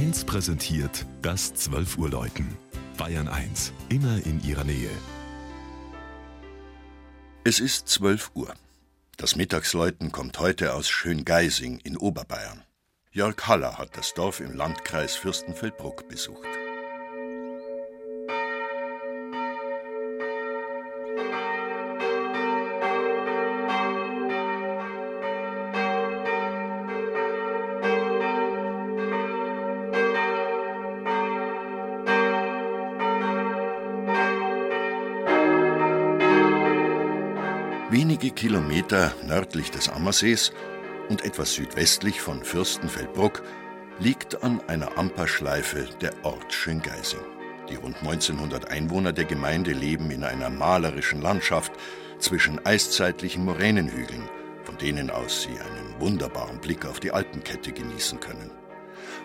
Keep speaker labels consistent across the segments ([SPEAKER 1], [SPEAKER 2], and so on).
[SPEAKER 1] 1 präsentiert das 12 Uhr Läuten. Bayern 1, immer in ihrer Nähe.
[SPEAKER 2] Es ist 12 Uhr. Das Mittagsläuten kommt heute aus Schöngeising in Oberbayern. Jörg Haller hat das Dorf im Landkreis Fürstenfeldbruck besucht. Wenige Kilometer nördlich des Ammersees und etwas südwestlich von Fürstenfeldbruck liegt an einer Amperschleife der Ort Schöngeising. Die rund 1900 Einwohner der Gemeinde leben in einer malerischen Landschaft zwischen eiszeitlichen Moränenhügeln, von denen aus sie einen wunderbaren Blick auf die Alpenkette genießen können.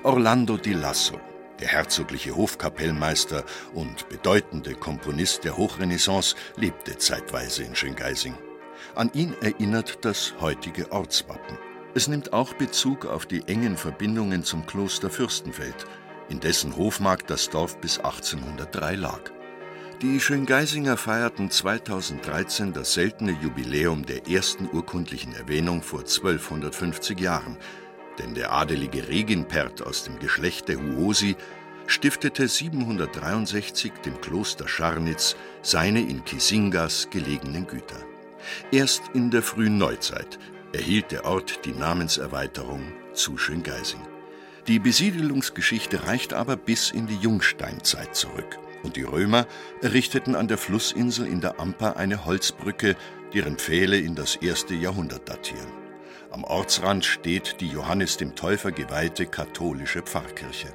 [SPEAKER 2] Orlando di Lasso, der herzogliche Hofkapellmeister und bedeutende Komponist der Hochrenaissance, lebte zeitweise in Schöngeising. An ihn erinnert das heutige Ortswappen. Es nimmt auch Bezug auf die engen Verbindungen zum Kloster Fürstenfeld, in dessen Hofmark das Dorf bis 1803 lag. Die Schöngeisinger feierten 2013 das seltene Jubiläum der ersten urkundlichen Erwähnung vor 1250 Jahren, denn der adelige Reginpert aus dem Geschlecht der Huosi stiftete 763 dem Kloster Scharnitz seine in Kisingas gelegenen Güter. Erst in der frühen Neuzeit erhielt der Ort die Namenserweiterung zu Schöngeising. Die Besiedelungsgeschichte reicht aber bis in die Jungsteinzeit zurück. Und die Römer errichteten an der Flussinsel in der Amper eine Holzbrücke, deren Pfähle in das erste Jahrhundert datieren. Am Ortsrand steht die Johannes dem Täufer geweihte katholische Pfarrkirche.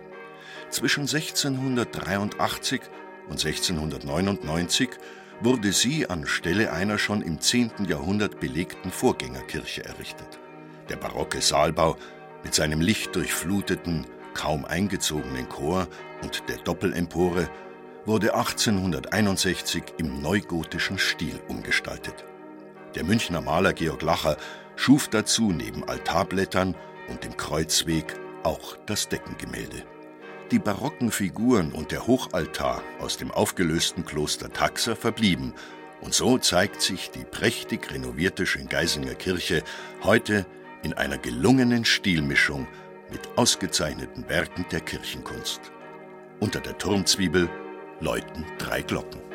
[SPEAKER 2] Zwischen 1683 und 1699 wurde sie anstelle einer schon im 10. Jahrhundert belegten Vorgängerkirche errichtet. Der barocke Saalbau mit seinem lichtdurchfluteten, kaum eingezogenen Chor und der Doppelempore wurde 1861 im neugotischen Stil umgestaltet. Der Münchner Maler Georg Lacher schuf dazu neben Altarblättern und dem Kreuzweg auch das Deckengemälde. Die barocken Figuren und der Hochaltar aus dem aufgelösten Kloster Taxa verblieben, und so zeigt sich die prächtig renovierte Schöngeisinger Kirche heute in einer gelungenen Stilmischung mit ausgezeichneten Werken der Kirchenkunst. Unter der Turmzwiebel läuten drei Glocken.